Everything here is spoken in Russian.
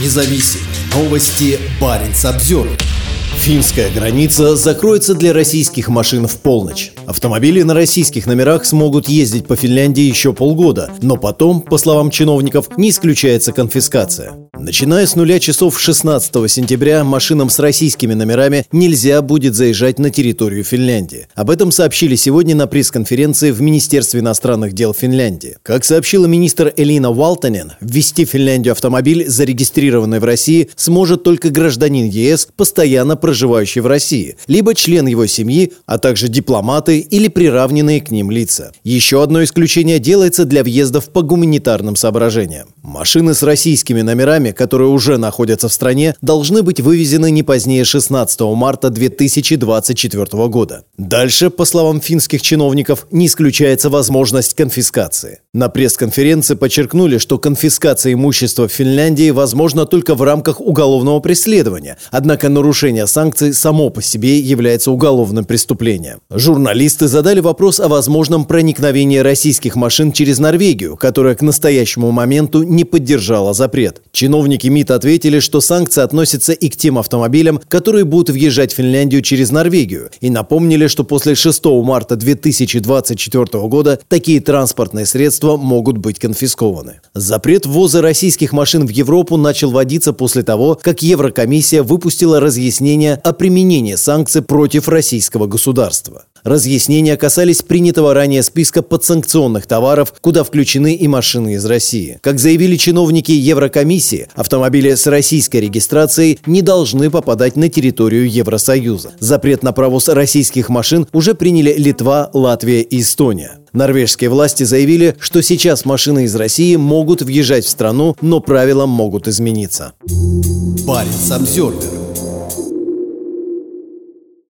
независим. Новости Баренц обзор. Финская граница закроется для российских машин в полночь. Автомобили на российских номерах смогут ездить по Финляндии еще полгода, но потом, по словам чиновников, не исключается конфискация. Начиная с нуля часов 16 сентября машинам с российскими номерами нельзя будет заезжать на территорию Финляндии. Об этом сообщили сегодня на пресс-конференции в Министерстве иностранных дел Финляндии. Как сообщила министр Элина Валтанен, ввести в Финляндию автомобиль, зарегистрированный в России, сможет только гражданин ЕС, постоянно проживающий в России, либо член его семьи, а также дипломаты или приравненные к ним лица. Еще одно исключение делается для въездов по гуманитарным соображениям. Машины с российскими номерами, которые уже находятся в стране, должны быть вывезены не позднее 16 марта 2024 года. Дальше, по словам финских чиновников, не исключается возможность конфискации. На пресс-конференции подчеркнули, что конфискация имущества в Финляндии возможна только в рамках уголовного преследования, однако нарушение санкций само по себе является уголовным преступлением. Журналисты задали вопрос о возможном проникновении российских машин через Норвегию, которая к настоящему моменту не поддержала запрет. Чиновники МИД ответили, что санкции относятся и к тем автомобилям, которые будут въезжать в Финляндию через Норвегию, и напомнили, что после 6 марта 2024 года такие транспортные средства могут быть конфискованы. Запрет ввоза российских машин в Европу начал вводиться после того, как Еврокомиссия выпустила разъяснение о применении санкций против российского государства. Разъяснения касались принятого ранее списка подсанкционных товаров, куда включены и машины из России. Как заявили чиновники Еврокомиссии, автомобили с российской регистрацией не должны попадать на территорию Евросоюза. Запрет на провоз российских машин уже приняли Литва, Латвия и Эстония. Норвежские власти заявили, что сейчас машины из России могут въезжать в страну, но правила могут измениться. Парень Самсервер